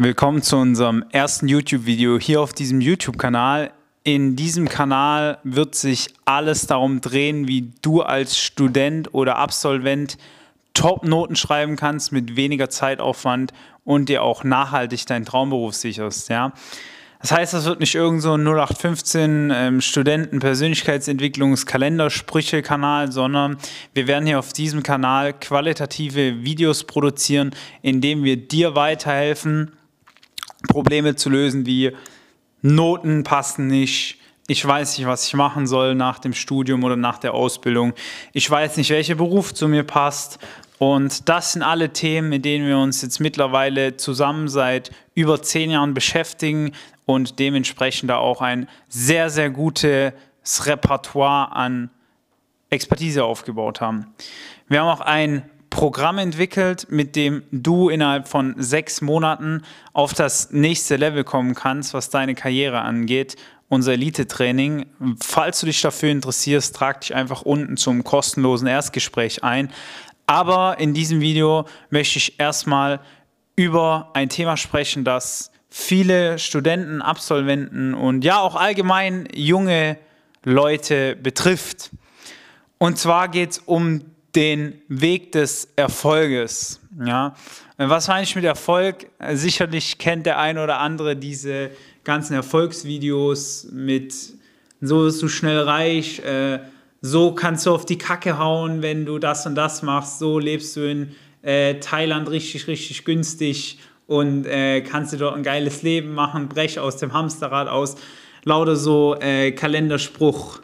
Willkommen zu unserem ersten YouTube-Video hier auf diesem YouTube-Kanal. In diesem Kanal wird sich alles darum drehen, wie du als Student oder Absolvent Top-Noten schreiben kannst mit weniger Zeitaufwand und dir auch nachhaltig deinen Traumberuf sicherst. Ja? Das heißt, das wird nicht irgend so ein 0815 ähm, Studenten-Persönlichkeitsentwicklungs-Kalendersprüche-Kanal, sondern wir werden hier auf diesem Kanal qualitative Videos produzieren, indem wir dir weiterhelfen, Probleme zu lösen wie Noten passen nicht, ich weiß nicht, was ich machen soll nach dem Studium oder nach der Ausbildung, ich weiß nicht, welcher Beruf zu mir passt. Und das sind alle Themen, mit denen wir uns jetzt mittlerweile zusammen seit über zehn Jahren beschäftigen und dementsprechend da auch ein sehr, sehr gutes Repertoire an Expertise aufgebaut haben. Wir haben auch ein Programm entwickelt, mit dem du innerhalb von sechs Monaten auf das nächste Level kommen kannst, was deine Karriere angeht. Unser Elite-Training. Falls du dich dafür interessierst, trag dich einfach unten zum kostenlosen Erstgespräch ein. Aber in diesem Video möchte ich erstmal über ein Thema sprechen, das viele Studenten, Absolventen und ja auch allgemein junge Leute betrifft. Und zwar geht es um den Weg des Erfolges. Ja? Was meine ich mit Erfolg? Sicherlich kennt der eine oder andere diese ganzen Erfolgsvideos mit so bist du schnell reich, äh, so kannst du auf die Kacke hauen, wenn du das und das machst, so lebst du in äh, Thailand richtig, richtig günstig und äh, kannst du dort ein geiles Leben machen, brech aus dem Hamsterrad aus. Lauter so äh, Kalenderspruch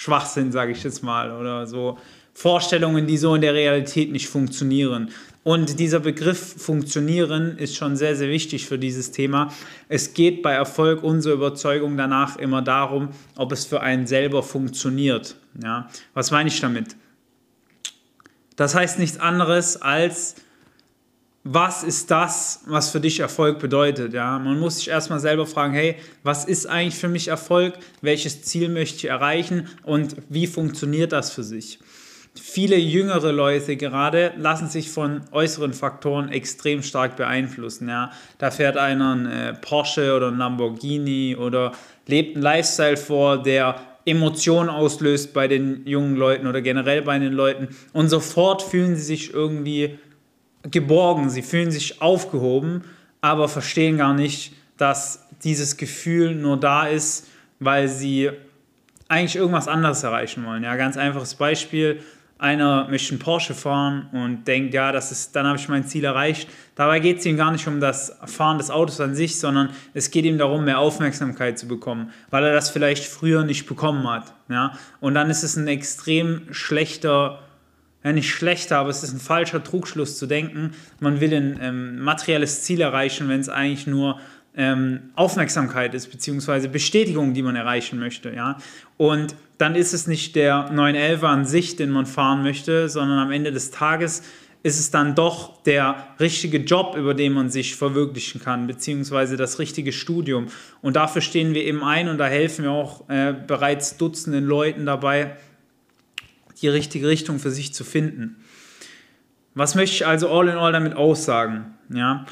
Schwachsinn, sage ich jetzt mal, oder so Vorstellungen, die so in der Realität nicht funktionieren. Und dieser Begriff funktionieren ist schon sehr, sehr wichtig für dieses Thema. Es geht bei Erfolg unserer Überzeugung danach immer darum, ob es für einen selber funktioniert. Ja? Was meine ich damit? Das heißt nichts anderes als, was ist das, was für dich Erfolg bedeutet. Ja? Man muss sich erstmal selber fragen, hey, was ist eigentlich für mich Erfolg? Welches Ziel möchte ich erreichen und wie funktioniert das für sich? Viele jüngere Leute gerade lassen sich von äußeren Faktoren extrem stark beeinflussen. Ja? Da fährt einer ein äh, Porsche oder ein Lamborghini oder lebt einen Lifestyle vor, der Emotionen auslöst bei den jungen Leuten oder generell bei den Leuten. Und sofort fühlen sie sich irgendwie geborgen, sie fühlen sich aufgehoben, aber verstehen gar nicht, dass dieses Gefühl nur da ist, weil sie eigentlich irgendwas anderes erreichen wollen. Ja, ganz einfaches Beispiel. Einer möchte einen Porsche fahren und denkt, ja, das ist, dann habe ich mein Ziel erreicht. Dabei geht es ihm gar nicht um das Fahren des Autos an sich, sondern es geht ihm darum, mehr Aufmerksamkeit zu bekommen, weil er das vielleicht früher nicht bekommen hat. Ja? Und dann ist es ein extrem schlechter ja, nicht schlechter, aber es ist ein falscher Trugschluss zu denken, man will ein ähm, materielles Ziel erreichen, wenn es eigentlich nur ähm, Aufmerksamkeit ist, beziehungsweise Bestätigung, die man erreichen möchte. Ja? Und dann ist es nicht der 911 an sich, den man fahren möchte, sondern am Ende des Tages ist es dann doch der richtige Job, über den man sich verwirklichen kann, beziehungsweise das richtige Studium. Und dafür stehen wir eben ein und da helfen wir auch äh, bereits Dutzenden Leuten dabei, die richtige Richtung für sich zu finden. Was möchte ich also all in all damit aussagen? Ja,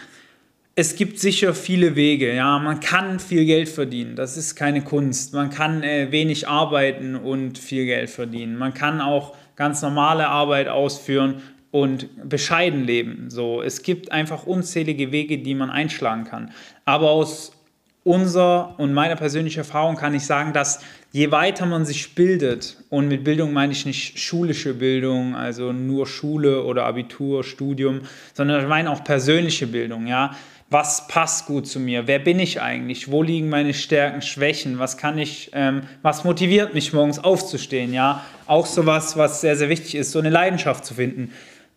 es gibt sicher viele Wege. Ja, man kann viel Geld verdienen. Das ist keine Kunst. Man kann äh, wenig arbeiten und viel Geld verdienen. Man kann auch ganz normale Arbeit ausführen und bescheiden leben. So, es gibt einfach unzählige Wege, die man einschlagen kann. Aber aus unserer und meiner persönlichen Erfahrung kann ich sagen, dass je weiter man sich bildet, und mit Bildung meine ich nicht schulische Bildung, also nur Schule oder Abitur, Studium, sondern ich meine auch persönliche Bildung, ja. Was passt gut zu mir? Wer bin ich eigentlich? Wo liegen meine Stärken, Schwächen? Was kann ich, ähm, was motiviert mich morgens aufzustehen? Ja, auch sowas, was sehr, sehr wichtig ist, so eine Leidenschaft zu finden.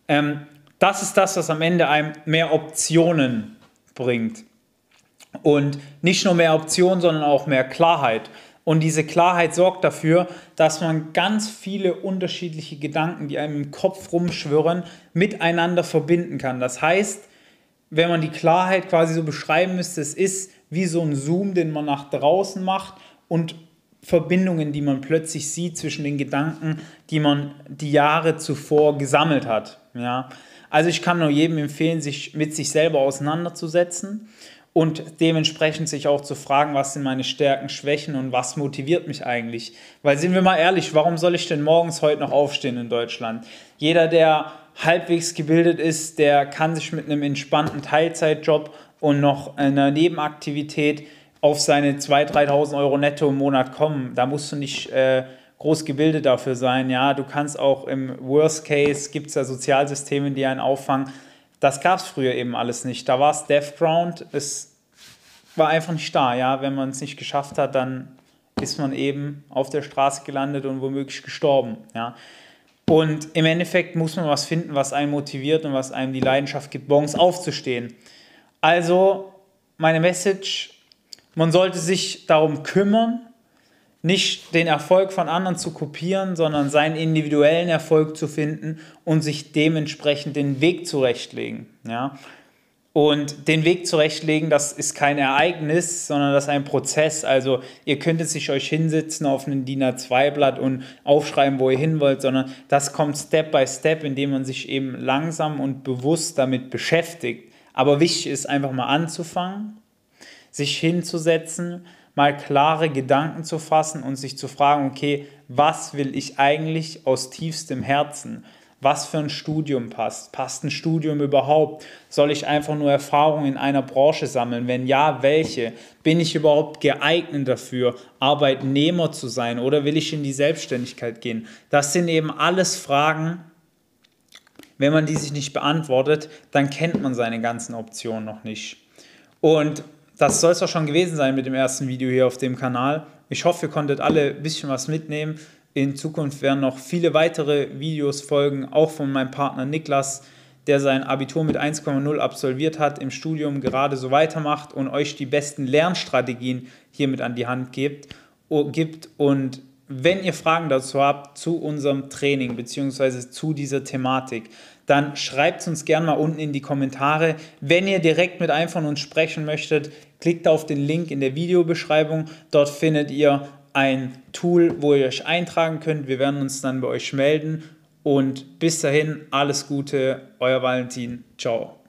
Ähm, das ist das, was am Ende einem mehr Optionen bringt. Und nicht nur mehr Optionen, sondern auch mehr Klarheit. Und diese Klarheit sorgt dafür, dass man ganz viele unterschiedliche Gedanken, die einem im Kopf rumschwirren, miteinander verbinden kann. Das heißt, wenn man die Klarheit quasi so beschreiben müsste, es ist wie so ein Zoom, den man nach draußen macht und Verbindungen, die man plötzlich sieht zwischen den Gedanken, die man die Jahre zuvor gesammelt hat. Ja? Also ich kann nur jedem empfehlen, sich mit sich selber auseinanderzusetzen und dementsprechend sich auch zu fragen, was sind meine Stärken, Schwächen und was motiviert mich eigentlich. Weil sind wir mal ehrlich, warum soll ich denn morgens heute noch aufstehen in Deutschland? Jeder, der halbwegs gebildet ist, der kann sich mit einem entspannten Teilzeitjob und noch einer Nebenaktivität auf seine 2.000, 3.000 Euro netto im Monat kommen. Da musst du nicht äh, groß gebildet dafür sein. Ja, du kannst auch im Worst Case, gibt es ja Sozialsysteme, die einen auffangen. Das gab es früher eben alles nicht. Da war es Death Ground, es war einfach nicht da. Ja, wenn man es nicht geschafft hat, dann ist man eben auf der Straße gelandet und womöglich gestorben. Ja. Und im Endeffekt muss man was finden, was einen motiviert und was einem die Leidenschaft gibt, morgens aufzustehen. Also meine Message, man sollte sich darum kümmern, nicht den Erfolg von anderen zu kopieren, sondern seinen individuellen Erfolg zu finden und sich dementsprechend den Weg zurechtlegen. Ja? Und den Weg zurechtlegen, das ist kein Ereignis, sondern das ist ein Prozess. Also ihr könntet sich euch hinsetzen auf einen DIN A2-Blatt und aufschreiben, wo ihr hin wollt, sondern das kommt Step by Step, indem man sich eben langsam und bewusst damit beschäftigt. Aber wichtig ist einfach mal anzufangen, sich hinzusetzen, mal klare Gedanken zu fassen und sich zu fragen, okay, was will ich eigentlich aus tiefstem Herzen? Was für ein Studium passt? Passt ein Studium überhaupt? Soll ich einfach nur Erfahrung in einer Branche sammeln? Wenn ja, welche? Bin ich überhaupt geeignet dafür, Arbeitnehmer zu sein oder will ich in die Selbstständigkeit gehen? Das sind eben alles Fragen, wenn man die sich nicht beantwortet, dann kennt man seine ganzen Optionen noch nicht. Und das soll es auch schon gewesen sein mit dem ersten Video hier auf dem Kanal. Ich hoffe, ihr konntet alle ein bisschen was mitnehmen. In Zukunft werden noch viele weitere Videos folgen, auch von meinem Partner Niklas, der sein Abitur mit 1,0 absolviert hat, im Studium gerade so weitermacht und euch die besten Lernstrategien hiermit an die Hand gibt. Und wenn ihr Fragen dazu habt zu unserem Training bzw. zu dieser Thematik, dann schreibt es uns gerne mal unten in die Kommentare. Wenn ihr direkt mit einem von uns sprechen möchtet, klickt auf den Link in der Videobeschreibung. Dort findet ihr ein Tool, wo ihr euch eintragen könnt. Wir werden uns dann bei euch melden. Und bis dahin, alles Gute, euer Valentin. Ciao.